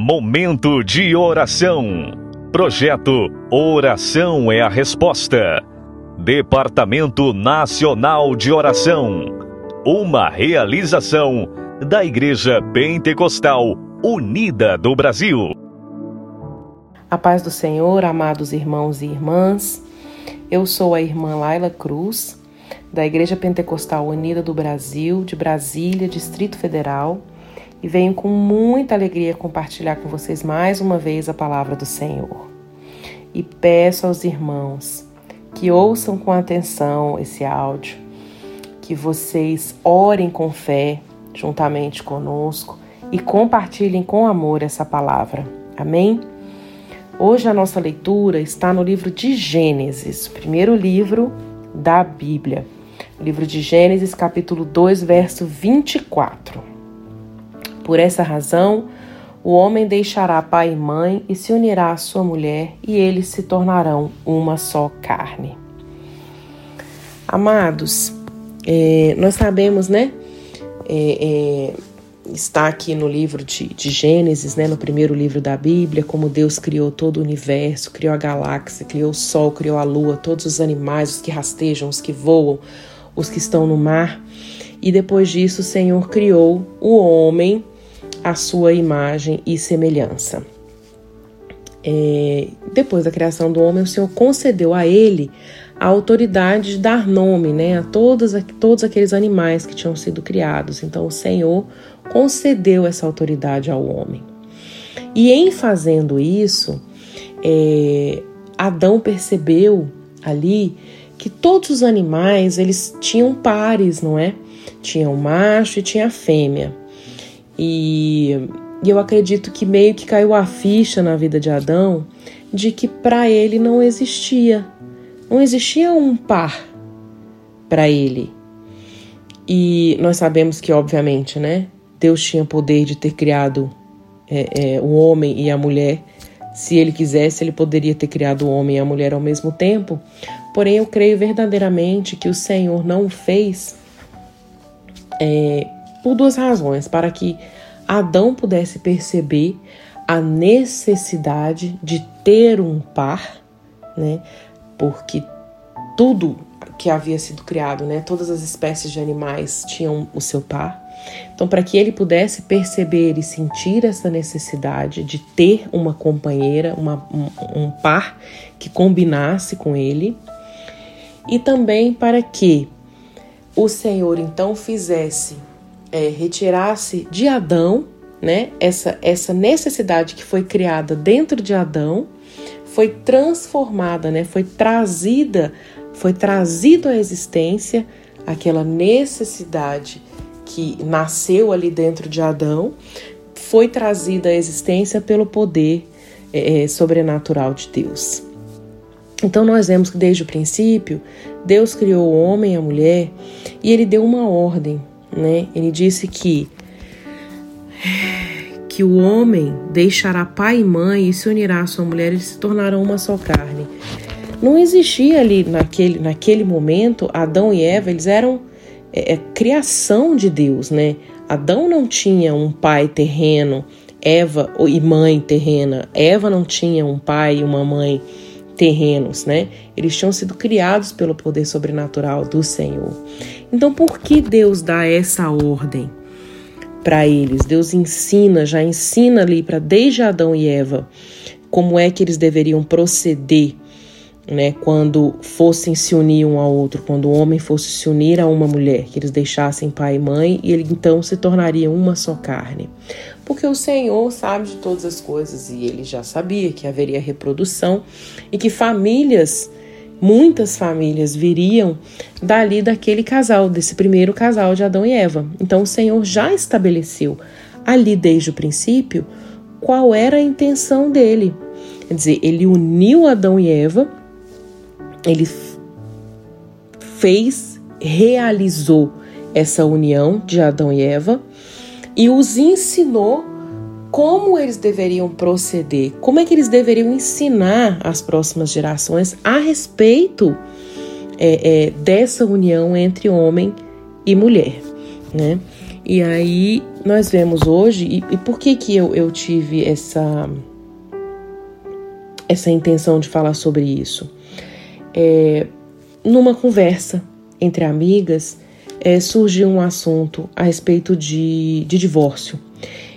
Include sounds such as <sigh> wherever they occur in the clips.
Momento de oração. Projeto Oração é a Resposta. Departamento Nacional de Oração. Uma realização da Igreja Pentecostal Unida do Brasil. A paz do Senhor, amados irmãos e irmãs. Eu sou a irmã Laila Cruz, da Igreja Pentecostal Unida do Brasil, de Brasília, Distrito Federal e venho com muita alegria compartilhar com vocês mais uma vez a palavra do Senhor. E peço aos irmãos que ouçam com atenção esse áudio, que vocês orem com fé juntamente conosco e compartilhem com amor essa palavra. Amém? Hoje a nossa leitura está no livro de Gênesis, primeiro livro da Bíblia. livro de Gênesis, capítulo 2, verso 24. Por essa razão, o homem deixará pai e mãe e se unirá à sua mulher, e eles se tornarão uma só carne. Amados, é, nós sabemos, né? É, é, está aqui no livro de, de, Gênesis, né, no primeiro livro da Bíblia, como Deus criou todo o universo, criou a galáxia, criou o sol, criou a lua, todos os animais, os que rastejam, os que voam, os que estão no mar. E depois disso, o Senhor criou o homem a sua imagem e semelhança. É, depois da criação do homem, o Senhor concedeu a ele a autoridade de dar nome né, a todos, todos aqueles animais que tinham sido criados. Então, o Senhor concedeu essa autoridade ao homem. E em fazendo isso, é, Adão percebeu ali que todos os animais eles tinham pares, não é? Tinha o macho e tinha a fêmea. E, e eu acredito que meio que caiu a ficha na vida de Adão de que para ele não existia, não existia um par para ele. E nós sabemos que, obviamente, né, Deus tinha poder de ter criado é, é, o homem e a mulher. Se ele quisesse, ele poderia ter criado o homem e a mulher ao mesmo tempo. Porém, eu creio verdadeiramente que o Senhor não o fez é, por duas razões: para que Adão pudesse perceber a necessidade de ter um par, né? Porque tudo que havia sido criado, né? Todas as espécies de animais tinham o seu par. Então, para que ele pudesse perceber e sentir essa necessidade de ter uma companheira, uma, um, um par que combinasse com ele, e também para que o Senhor então fizesse é, retirasse de Adão, né, essa, essa necessidade que foi criada dentro de Adão, foi transformada, né, foi trazida, foi trazido à existência aquela necessidade que nasceu ali dentro de Adão, foi trazida à existência pelo poder é, é sobrenatural de Deus. Então nós vemos que desde o princípio Deus criou o homem e a mulher e ele deu uma ordem né? Ele disse que que o homem deixará pai e mãe e se unirá à sua mulher e se tornarão uma só carne. Não existia ali naquele, naquele momento Adão e Eva, eles eram é, é, criação de Deus, né? Adão não tinha um pai terreno, Eva e mãe terrena. Eva não tinha um pai e uma mãe terrenos, né? Eles tinham sido criados pelo poder sobrenatural do Senhor. Então, por que Deus dá essa ordem para eles? Deus ensina, já ensina ali para desde Adão e Eva como é que eles deveriam proceder, né, quando fossem se unir um ao outro, quando o homem fosse se unir a uma mulher, que eles deixassem pai e mãe e ele então se tornaria uma só carne. Porque o Senhor sabe de todas as coisas e ele já sabia que haveria reprodução e que famílias muitas famílias viriam dali daquele casal, desse primeiro casal de Adão e Eva. Então o Senhor já estabeleceu ali desde o princípio qual era a intenção dele. Quer dizer, ele uniu Adão e Eva, ele fez, realizou essa união de Adão e Eva e os ensinou como eles deveriam proceder, como é que eles deveriam ensinar as próximas gerações a respeito é, é, dessa união entre homem e mulher, né? E aí nós vemos hoje, e, e por que que eu, eu tive essa, essa intenção de falar sobre isso? É, numa conversa entre amigas, é, surgiu um assunto a respeito de, de divórcio.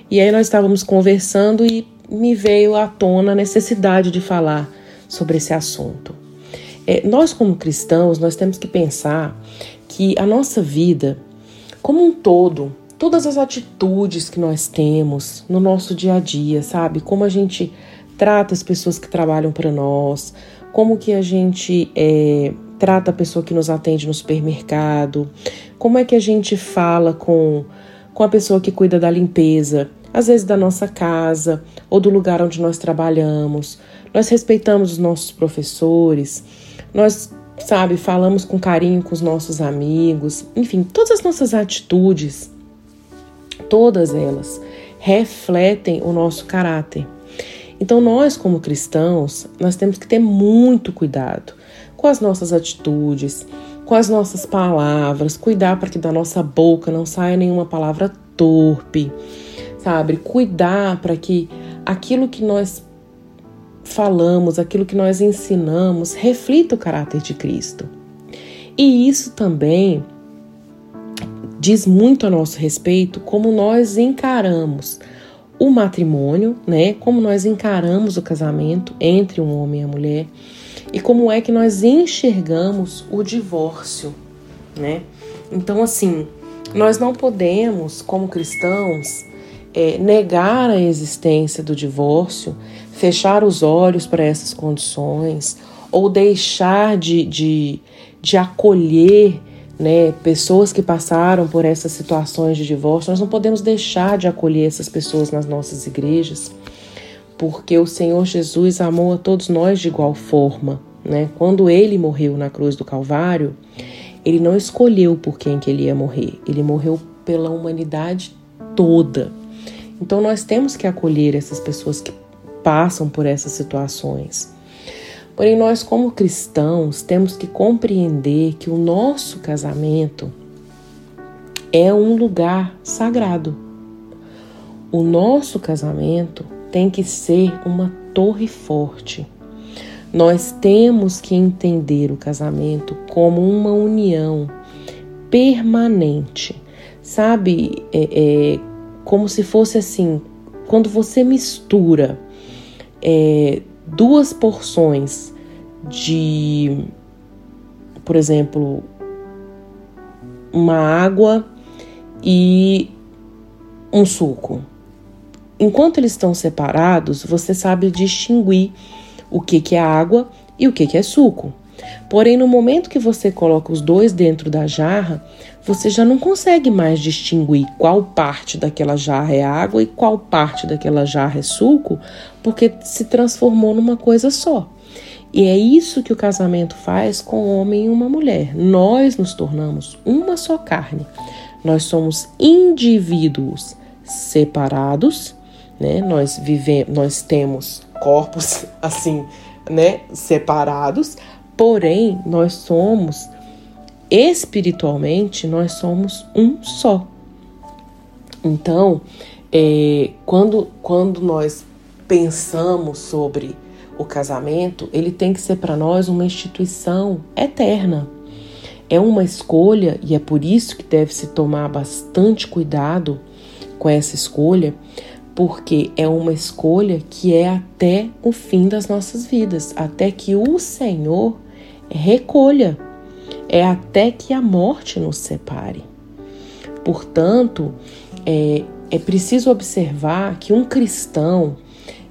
E aí nós estávamos conversando e me veio à tona a necessidade de falar sobre esse assunto. É, nós, como cristãos, nós temos que pensar que a nossa vida, como um todo, todas as atitudes que nós temos no nosso dia a dia, sabe? Como a gente trata as pessoas que trabalham para nós, como que a gente é, trata a pessoa que nos atende no supermercado, como é que a gente fala com, com a pessoa que cuida da limpeza, às vezes da nossa casa ou do lugar onde nós trabalhamos. Nós respeitamos os nossos professores, nós, sabe, falamos com carinho com os nossos amigos, enfim, todas as nossas atitudes, todas elas refletem o nosso caráter. Então, nós, como cristãos, nós temos que ter muito cuidado com as nossas atitudes, com as nossas palavras, cuidar para que da nossa boca não saia nenhuma palavra torpe, sabe? Cuidar para que aquilo que nós falamos, aquilo que nós ensinamos, reflita o caráter de Cristo. E isso também diz muito a nosso respeito como nós encaramos o matrimônio, né? Como nós encaramos o casamento entre um homem e a mulher e como é que nós enxergamos o divórcio, né? Então, assim, nós não podemos, como cristãos, é, negar a existência do divórcio, fechar os olhos para essas condições ou deixar de, de, de acolher né, pessoas que passaram por essas situações de divórcio. Nós não podemos deixar de acolher essas pessoas nas nossas igrejas, porque o Senhor Jesus amou a todos nós de igual forma. Né? Quando ele morreu na cruz do Calvário, ele não escolheu por quem que ele ia morrer, ele morreu pela humanidade toda. Então nós temos que acolher essas pessoas que passam por essas situações. Porém, nós, como cristãos, temos que compreender que o nosso casamento é um lugar sagrado. O nosso casamento tem que ser uma torre forte. Nós temos que entender o casamento como uma união permanente. Sabe, é, é, como se fosse assim, quando você mistura é, duas porções de, por exemplo, uma água e um suco. Enquanto eles estão separados, você sabe distinguir o que, que é água e o que, que é suco. Porém, no momento que você coloca os dois dentro da jarra, você já não consegue mais distinguir qual parte daquela jarra é água e qual parte daquela jarra é suco, porque se transformou numa coisa só. E é isso que o casamento faz com o homem e uma mulher. Nós nos tornamos uma só carne. Nós somos indivíduos separados, né? Nós vivemos, nós temos corpos <laughs> assim, né, separados, porém nós somos espiritualmente nós somos um só. Então, é, quando, quando nós pensamos sobre o casamento, ele tem que ser para nós uma instituição eterna. É uma escolha e é por isso que deve se tomar bastante cuidado com essa escolha, porque é uma escolha que é até o fim das nossas vidas, até que o Senhor recolha é até que a morte nos separe. Portanto, é, é preciso observar que um cristão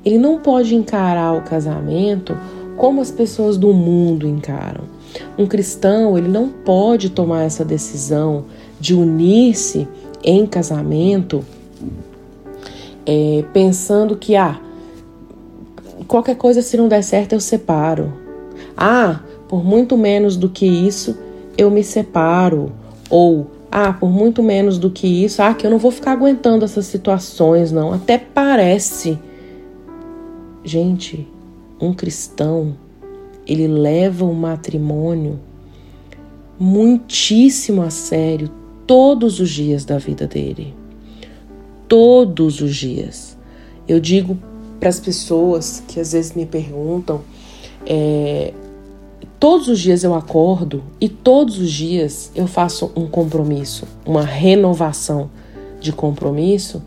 ele não pode encarar o casamento como as pessoas do mundo encaram. Um cristão ele não pode tomar essa decisão de unir-se em casamento é, pensando que ah qualquer coisa se não der certo eu separo. Ah, por muito menos do que isso eu me separo. Ou, ah, por muito menos do que isso, ah, que eu não vou ficar aguentando essas situações, não. Até parece. Gente, um cristão, ele leva o matrimônio muitíssimo a sério. todos os dias da vida dele. Todos os dias. Eu digo para as pessoas que às vezes me perguntam, é, todos os dias eu acordo e todos os dias eu faço um compromisso, uma renovação de compromisso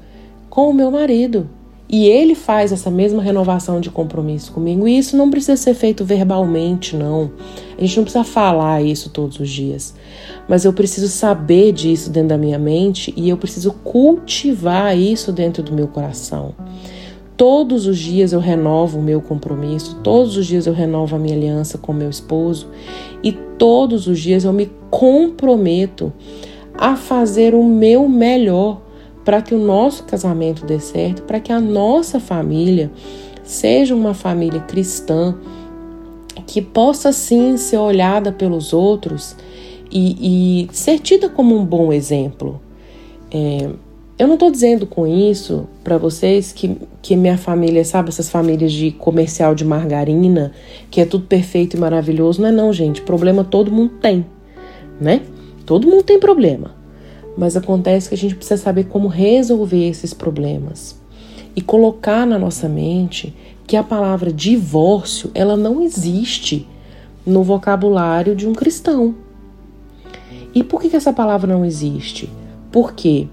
com o meu marido. E ele faz essa mesma renovação de compromisso comigo. E isso não precisa ser feito verbalmente, não. A gente não precisa falar isso todos os dias. Mas eu preciso saber disso dentro da minha mente e eu preciso cultivar isso dentro do meu coração. Todos os dias eu renovo o meu compromisso, todos os dias eu renovo a minha aliança com meu esposo e todos os dias eu me comprometo a fazer o meu melhor para que o nosso casamento dê certo, para que a nossa família seja uma família cristã que possa sim ser olhada pelos outros e, e ser tida como um bom exemplo. É, eu não estou dizendo com isso para vocês que, que minha família, sabe, essas famílias de comercial de margarina, que é tudo perfeito e maravilhoso. Não é não, gente. Problema todo mundo tem, né? Todo mundo tem problema. Mas acontece que a gente precisa saber como resolver esses problemas e colocar na nossa mente que a palavra divórcio, ela não existe no vocabulário de um cristão. E por que, que essa palavra não existe? Porque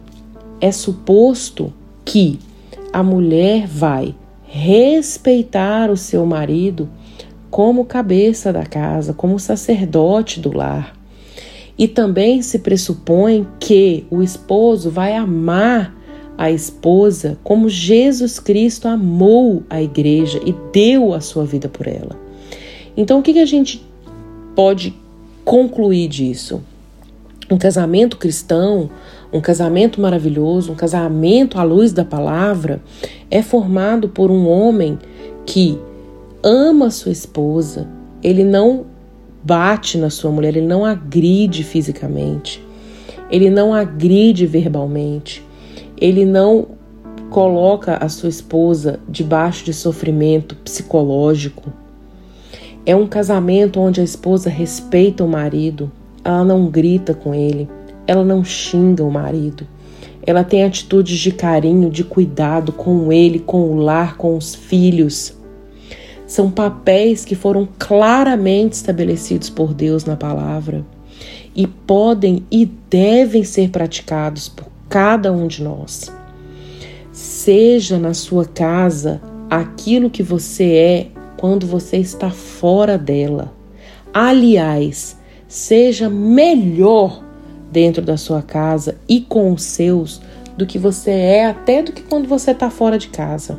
é suposto que a mulher vai respeitar o seu marido como cabeça da casa, como sacerdote do lar. E também se pressupõe que o esposo vai amar a esposa como Jesus Cristo amou a igreja e deu a sua vida por ela. Então, o que, que a gente pode concluir disso? Um casamento cristão um casamento maravilhoso, um casamento à luz da palavra, é formado por um homem que ama sua esposa, ele não bate na sua mulher, ele não agride fisicamente, ele não agride verbalmente, ele não coloca a sua esposa debaixo de sofrimento psicológico. É um casamento onde a esposa respeita o marido, ela não grita com ele, ela não xinga o marido. Ela tem atitudes de carinho, de cuidado com ele, com o lar, com os filhos. São papéis que foram claramente estabelecidos por Deus na palavra e podem e devem ser praticados por cada um de nós. Seja na sua casa aquilo que você é quando você está fora dela. Aliás, seja melhor dentro da sua casa e com os seus do que você é até do que quando você está fora de casa.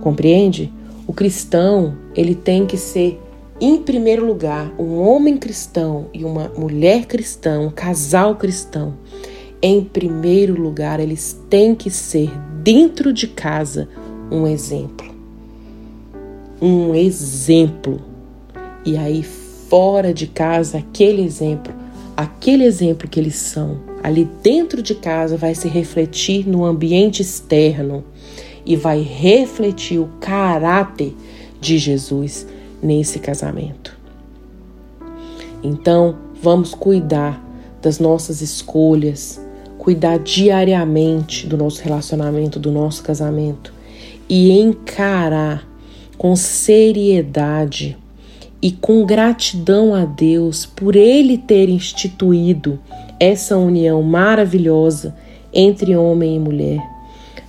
Compreende? O cristão, ele tem que ser em primeiro lugar, um homem cristão e uma mulher cristã, um casal cristão. Em primeiro lugar, eles têm que ser dentro de casa um exemplo. Um exemplo. E aí fora de casa, aquele exemplo aquele exemplo que eles são ali dentro de casa vai se refletir no ambiente externo e vai refletir o caráter de Jesus nesse casamento. Então, vamos cuidar das nossas escolhas, cuidar diariamente do nosso relacionamento, do nosso casamento e encarar com seriedade e com gratidão a Deus por Ele ter instituído essa união maravilhosa entre homem e mulher.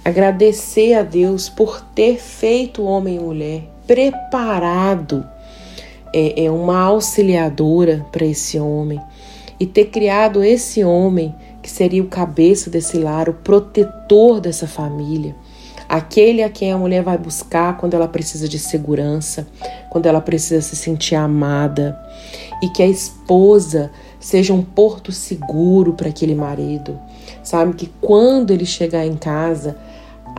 Agradecer a Deus por ter feito homem e mulher, preparado é, é uma auxiliadora para esse homem e ter criado esse homem que seria o cabeça desse lar, o protetor dessa família aquele a quem a mulher vai buscar quando ela precisa de segurança, quando ela precisa se sentir amada, e que a esposa seja um porto seguro para aquele marido. Sabe que quando ele chegar em casa,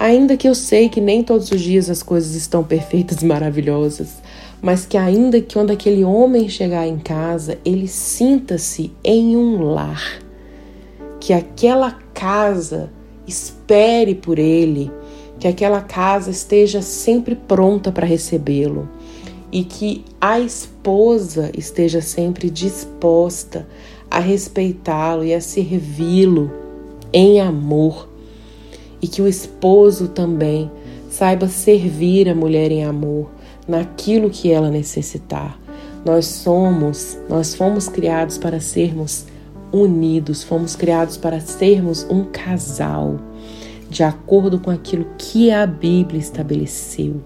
ainda que eu sei que nem todos os dias as coisas estão perfeitas e maravilhosas, mas que ainda que quando aquele homem chegar em casa, ele sinta-se em um lar, que aquela casa espere por ele, que aquela casa esteja sempre pronta para recebê-lo e que a esposa esteja sempre disposta a respeitá-lo e a servi-lo em amor. E que o esposo também saiba servir a mulher em amor, naquilo que ela necessitar. Nós somos, nós fomos criados para sermos unidos, fomos criados para sermos um casal, de acordo com aquilo que a Bíblia estabeleceu.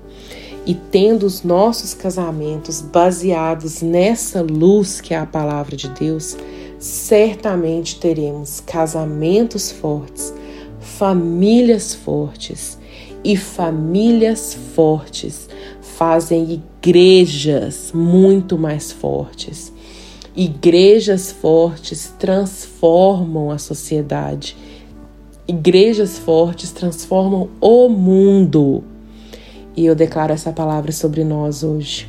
E tendo os nossos casamentos baseados nessa luz que é a palavra de Deus, certamente teremos casamentos fortes, famílias fortes. E famílias fortes fazem igrejas muito mais fortes. Igrejas fortes transformam a sociedade. Igrejas fortes transformam o mundo. E eu declaro essa palavra sobre nós hoje.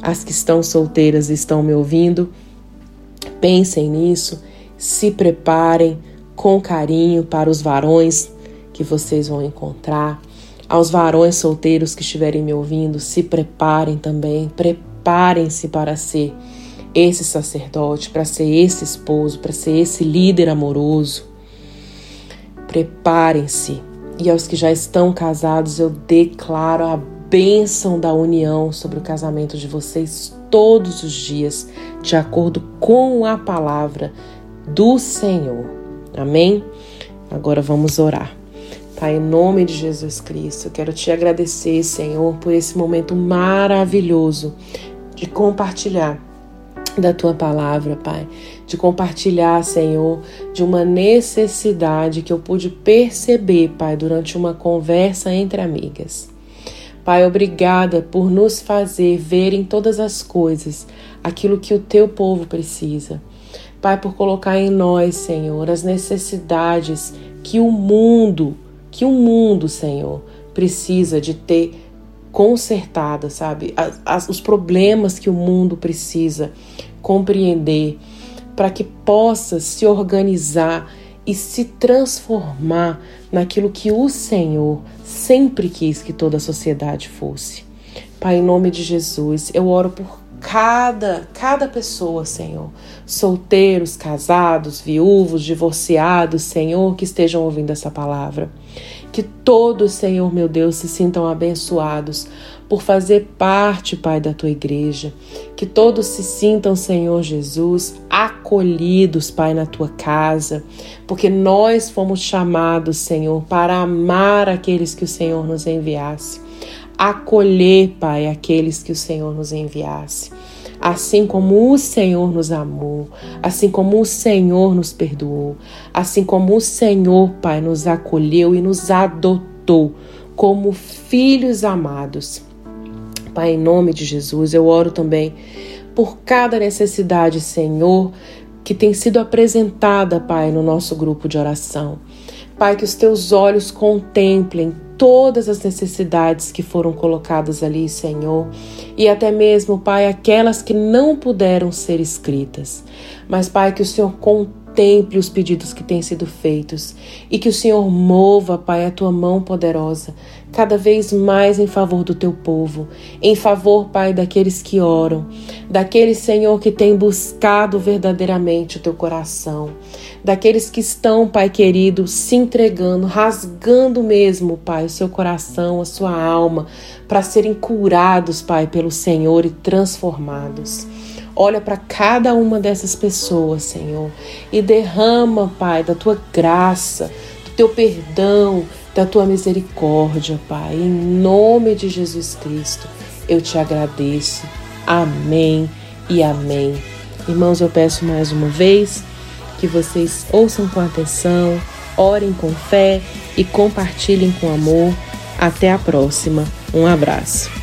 As que estão solteiras e estão me ouvindo, pensem nisso, se preparem com carinho para os varões que vocês vão encontrar. Aos varões solteiros que estiverem me ouvindo, se preparem também, preparem-se para ser esse sacerdote, para ser esse esposo, para ser esse líder amoroso. Preparem-se. E aos que já estão casados, eu declaro a bênção da união sobre o casamento de vocês todos os dias, de acordo com a palavra do Senhor. Amém? Agora vamos orar. Pai, em nome de Jesus Cristo, eu quero te agradecer, Senhor, por esse momento maravilhoso de compartilhar da tua palavra, Pai, de compartilhar, Senhor, de uma necessidade que eu pude perceber, Pai, durante uma conversa entre amigas. Pai, obrigada por nos fazer ver em todas as coisas aquilo que o teu povo precisa. Pai, por colocar em nós, Senhor, as necessidades que o mundo, que o mundo, Senhor, precisa de ter consertada, sabe? As, as, os problemas que o mundo precisa compreender para que possa se organizar e se transformar naquilo que o Senhor sempre quis que toda a sociedade fosse. Pai, em nome de Jesus, eu oro por cada cada pessoa, Senhor, solteiros, casados, viúvos, divorciados, Senhor, que estejam ouvindo essa palavra. Que todos, Senhor meu Deus, se sintam abençoados por fazer parte, Pai, da tua igreja. Que todos se sintam, Senhor Jesus, acolhidos, Pai, na tua casa, porque nós fomos chamados, Senhor, para amar aqueles que o Senhor nos enviasse. Acolher, Pai, aqueles que o Senhor nos enviasse assim como o Senhor nos amou, assim como o Senhor nos perdoou, assim como o Senhor, Pai, nos acolheu e nos adotou como filhos amados. Pai, em nome de Jesus, eu oro também por cada necessidade, Senhor, que tem sido apresentada, Pai, no nosso grupo de oração. Pai, que os teus olhos contemplem todas as necessidades que foram colocadas ali, Senhor, e até mesmo, Pai, aquelas que não puderam ser escritas. Mas, Pai, que o Senhor contemple os pedidos que têm sido feitos e que o Senhor mova, Pai, a tua mão poderosa cada vez mais em favor do teu povo, em favor, Pai, daqueles que oram, daqueles, Senhor, que têm buscado verdadeiramente o teu coração, daqueles que estão, Pai querido, se entregando, rasgando mesmo, Pai, o seu coração, a sua alma, para serem curados, Pai, pelo Senhor e transformados. Olha para cada uma dessas pessoas, Senhor, e derrama, Pai, da tua graça, do teu perdão, da tua misericórdia, Pai. Em nome de Jesus Cristo, eu te agradeço. Amém e amém. Irmãos, eu peço mais uma vez que vocês ouçam com atenção, orem com fé e compartilhem com amor. Até a próxima. Um abraço.